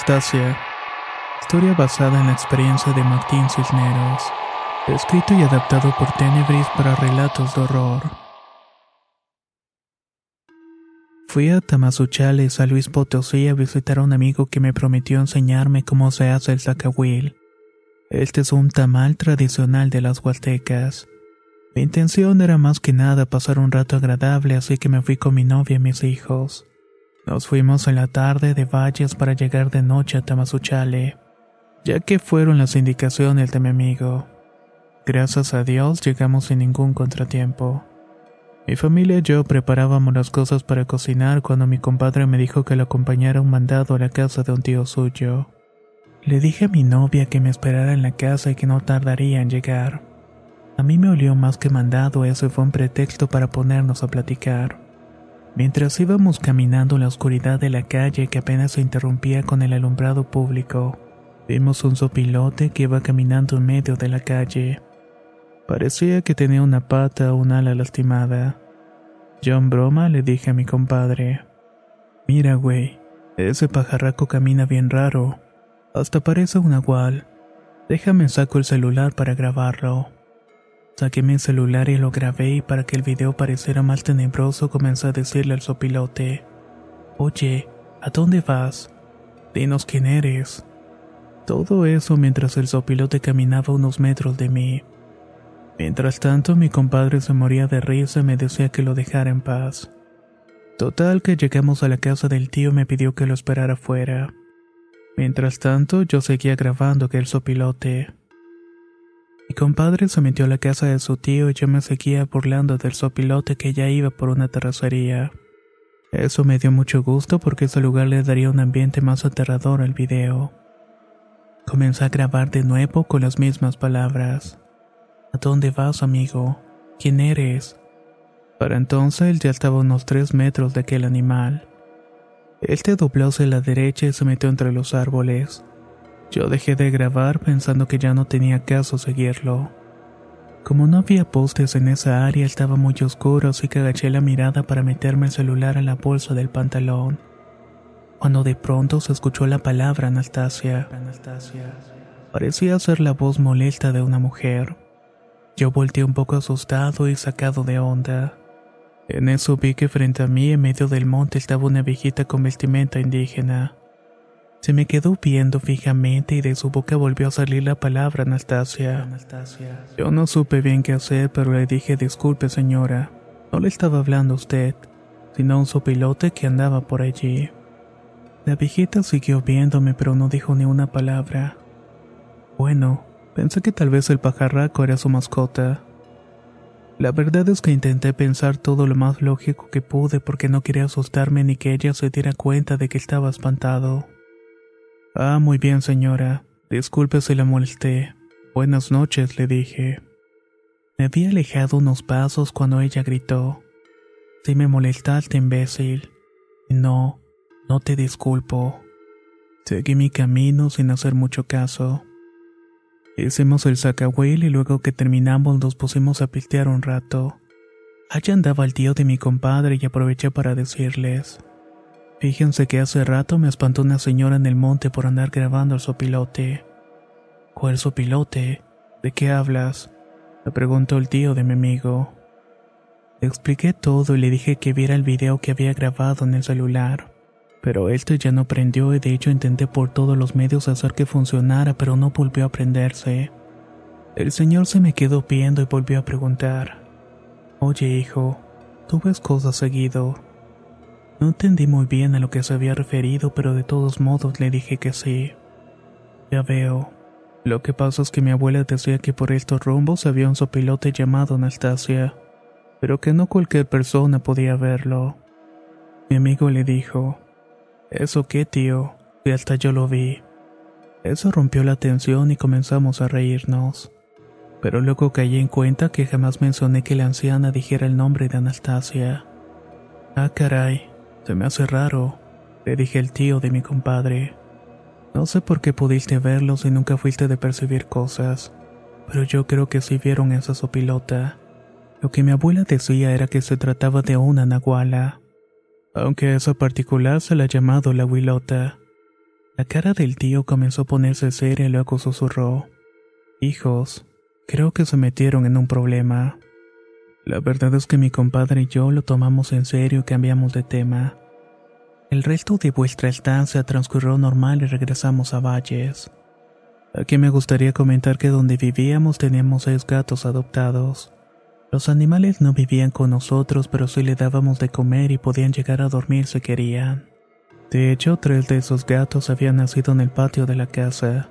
Anastasia. Historia basada en la experiencia de Martín Cisneros. Escrito y adaptado por Tenebris para relatos de horror. Fui a Tamazunchale, San Luis Potosí, a visitar a un amigo que me prometió enseñarme cómo se hace el zacahuil. Este es un tamal tradicional de las huastecas. Mi intención era más que nada pasar un rato agradable, así que me fui con mi novia y mis hijos. Nos fuimos en la tarde de Valles para llegar de noche a Tamazunchale, ya que fueron las indicaciones de mi amigo. Gracias a Dios llegamos sin ningún contratiempo. Mi familia y yo preparábamos las cosas para cocinar cuando mi compadre me dijo que lo acompañara un mandado a la casa de un tío suyo. Le dije a mi novia que me esperara en la casa y que no tardaría en llegar. A mí me olió más que mandado eso fue un pretexto para ponernos a platicar. Mientras íbamos caminando en la oscuridad de la calle que apenas se interrumpía con el alumbrado público, vimos un sopilote que iba caminando en medio de la calle. Parecía que tenía una pata o un ala lastimada. Yo en broma le dije a mi compadre, Mira, güey, ese pajarraco camina bien raro. Hasta parece un agual. Déjame saco el celular para grabarlo. Saqué mi celular y lo grabé y para que el video pareciera más tenebroso comencé a decirle al sopilote, Oye, ¿a dónde vas? Dinos quién eres. Todo eso mientras el sopilote caminaba unos metros de mí. Mientras tanto, mi compadre se moría de risa y me decía que lo dejara en paz. Total que llegamos a la casa del tío y me pidió que lo esperara afuera. Mientras tanto, yo seguía grabando aquel sopilote. Mi compadre se metió a la casa de su tío y yo me seguía burlando del sopilote que ya iba por una terracería. Eso me dio mucho gusto porque ese lugar le daría un ambiente más aterrador al video. Comencé a grabar de nuevo con las mismas palabras. ¿A dónde vas, amigo? ¿Quién eres? Para entonces él ya estaba a unos tres metros de aquel animal. Él se dobló hacia la derecha y se metió entre los árboles. Yo dejé de grabar pensando que ya no tenía caso seguirlo. Como no había postes en esa área, estaba muy oscuro, así que agaché la mirada para meterme el celular a la bolsa del pantalón. Cuando de pronto se escuchó la palabra Anastasia. Parecía ser la voz molesta de una mujer. Yo volteé un poco asustado y sacado de onda. En eso vi que frente a mí, en medio del monte, estaba una viejita con vestimenta indígena. Se me quedó viendo fijamente y de su boca volvió a salir la palabra Anastasia. Yo no supe bien qué hacer, pero le dije disculpe señora. No le estaba hablando a usted, sino a un sopilote que andaba por allí. La viejita siguió viéndome, pero no dijo ni una palabra. Bueno, pensé que tal vez el pajarraco era su mascota. La verdad es que intenté pensar todo lo más lógico que pude porque no quería asustarme ni que ella se diera cuenta de que estaba espantado. Ah, muy bien, señora. Disculpe si la molesté. Buenas noches, le dije. Me había alejado unos pasos cuando ella gritó. Si me molestaste, imbécil. No, no te disculpo. Seguí mi camino sin hacer mucho caso. Hicimos el sacahuil y luego que terminamos nos pusimos a pistear un rato. Allá andaba el tío de mi compadre y aproveché para decirles. Fíjense que hace rato me espantó una señora en el monte por andar grabando el sopilote. ¿Cuál sopilote? ¿De qué hablas? Le preguntó el tío de mi amigo. Le expliqué todo y le dije que viera el video que había grabado en el celular. Pero este ya no prendió y de hecho intenté por todos los medios hacer que funcionara, pero no volvió a prenderse. El señor se me quedó viendo y volvió a preguntar. Oye, hijo, ¿tú ves cosas seguido? No entendí muy bien a lo que se había referido, pero de todos modos le dije que sí. Ya veo. Lo que pasa es que mi abuela decía que por estos rumbos había un sopilote llamado Anastasia, pero que no cualquier persona podía verlo. Mi amigo le dijo, ¿Eso qué, tío? Y hasta yo lo vi. Eso rompió la tensión y comenzamos a reírnos. Pero luego caí en cuenta que jamás mencioné que la anciana dijera el nombre de Anastasia. Ah, caray, se me hace raro, le dije el tío de mi compadre. No sé por qué pudiste verlos y nunca fuiste de percibir cosas, pero yo creo que sí vieron esa sopilota. Lo que mi abuela decía era que se trataba de una nahuala, aunque esa particular se la ha llamado la huilota. La cara del tío comenzó a ponerse seria y luego susurró. Hijos, creo que se metieron en un problema. La verdad es que mi compadre y yo lo tomamos en serio y cambiamos de tema. El resto de vuestra estancia transcurrió normal y regresamos a Valles. Aquí me gustaría comentar que donde vivíamos teníamos seis gatos adoptados. Los animales no vivían con nosotros, pero sí le dábamos de comer y podían llegar a dormir si querían. De hecho, tres de esos gatos habían nacido en el patio de la casa.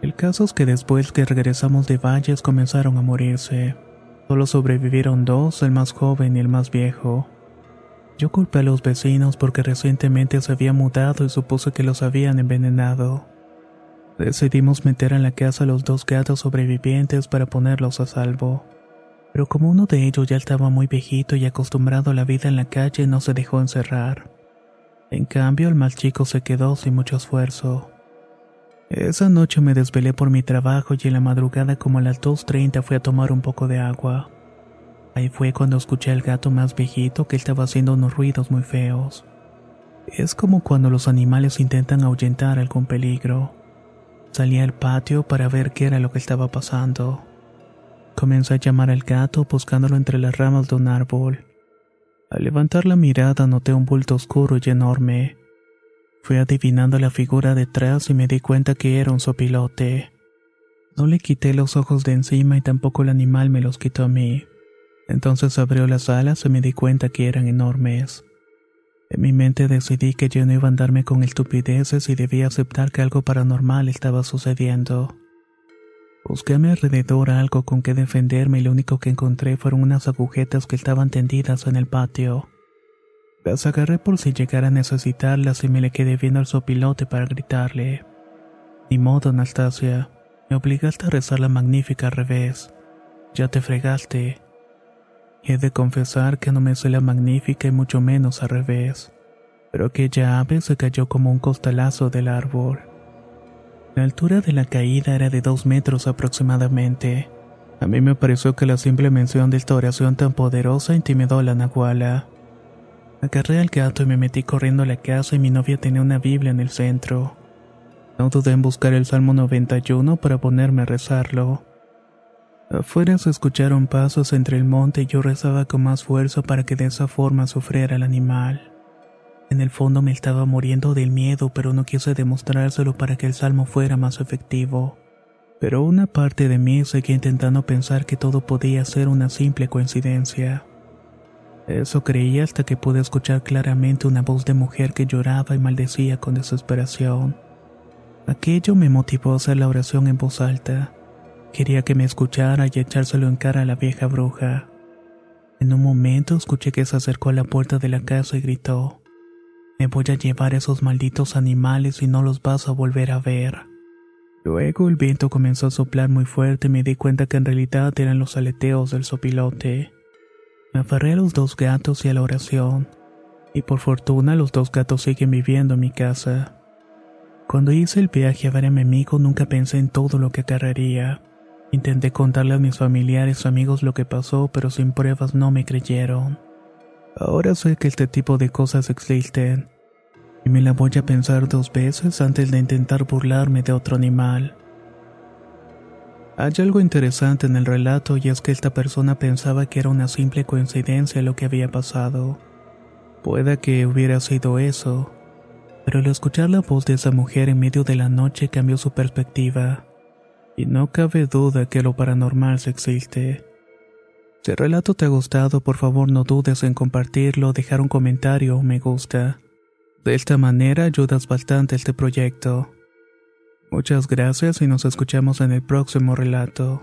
El caso es que después que regresamos de Valles comenzaron a morirse. Solo sobrevivieron dos, el más joven y el más viejo. Yo culpé a los vecinos porque recientemente se había mudado y supuse que los habían envenenado. Decidimos meter en la casa a los dos gatos sobrevivientes para ponerlos a salvo. Pero como uno de ellos ya estaba muy viejito y acostumbrado a la vida en la calle, no se dejó encerrar. En cambio, el más chico se quedó sin mucho esfuerzo. Esa noche me desvelé por mi trabajo y en la madrugada como a las 2.30 fui a tomar un poco de agua. Ahí fue cuando escuché al gato más viejito que estaba haciendo unos ruidos muy feos. Es como cuando los animales intentan ahuyentar algún peligro. Salí al patio para ver qué era lo que estaba pasando. Comencé a llamar al gato buscándolo entre las ramas de un árbol. Al levantar la mirada noté un bulto oscuro y enorme. Fui adivinando la figura detrás y me di cuenta que era un sopilote. No le quité los ojos de encima y tampoco el animal me los quitó a mí. Entonces abrió las alas y me di cuenta que eran enormes. En mi mente decidí que yo no iba a andarme con estupideces y debía aceptar que algo paranormal estaba sucediendo. Busqué a mi alrededor algo con que defenderme y lo único que encontré fueron unas agujetas que estaban tendidas en el patio. Las agarré por si llegara a necesitarlas y me le quedé viendo al sopilote para gritarle. Ni modo, Anastasia. Me obligaste a rezar la magnífica al revés. Ya te fregaste. He de confesar que no me sé la magnífica y mucho menos al revés, pero aquella ave se cayó como un costalazo del árbol. La altura de la caída era de dos metros aproximadamente. A mí me pareció que la simple mención de esta oración tan poderosa intimidó a la nahuala. Agarré al gato y me metí corriendo a la casa y mi novia tenía una Biblia en el centro. No dudé en buscar el Salmo 91 para ponerme a rezarlo. Afuera se escucharon pasos entre el monte y yo rezaba con más fuerza para que de esa forma sufriera el animal. En el fondo me estaba muriendo del miedo, pero no quise demostrárselo para que el salmo fuera más efectivo. Pero una parte de mí seguía intentando pensar que todo podía ser una simple coincidencia. Eso creía hasta que pude escuchar claramente una voz de mujer que lloraba y maldecía con desesperación. Aquello me motivó a hacer la oración en voz alta. Quería que me escuchara y echárselo en cara a la vieja bruja. En un momento escuché que se acercó a la puerta de la casa y gritó, Me voy a llevar a esos malditos animales y no los vas a volver a ver. Luego el viento comenzó a soplar muy fuerte y me di cuenta que en realidad eran los aleteos del sopilote. Me aferré a los dos gatos y a la oración, y por fortuna los dos gatos siguen viviendo en mi casa. Cuando hice el viaje a ver a mi amigo nunca pensé en todo lo que acarrearía. Intenté contarle a mis familiares o amigos lo que pasó, pero sin pruebas no me creyeron. Ahora sé que este tipo de cosas existen, y me la voy a pensar dos veces antes de intentar burlarme de otro animal. Hay algo interesante en el relato y es que esta persona pensaba que era una simple coincidencia lo que había pasado. Puede que hubiera sido eso, pero al escuchar la voz de esa mujer en medio de la noche cambió su perspectiva. Y no cabe duda que lo paranormal existe. Si el relato te ha gustado, por favor no dudes en compartirlo, dejar un comentario o me gusta. De esta manera ayudas bastante a este proyecto. Muchas gracias y nos escuchamos en el próximo relato.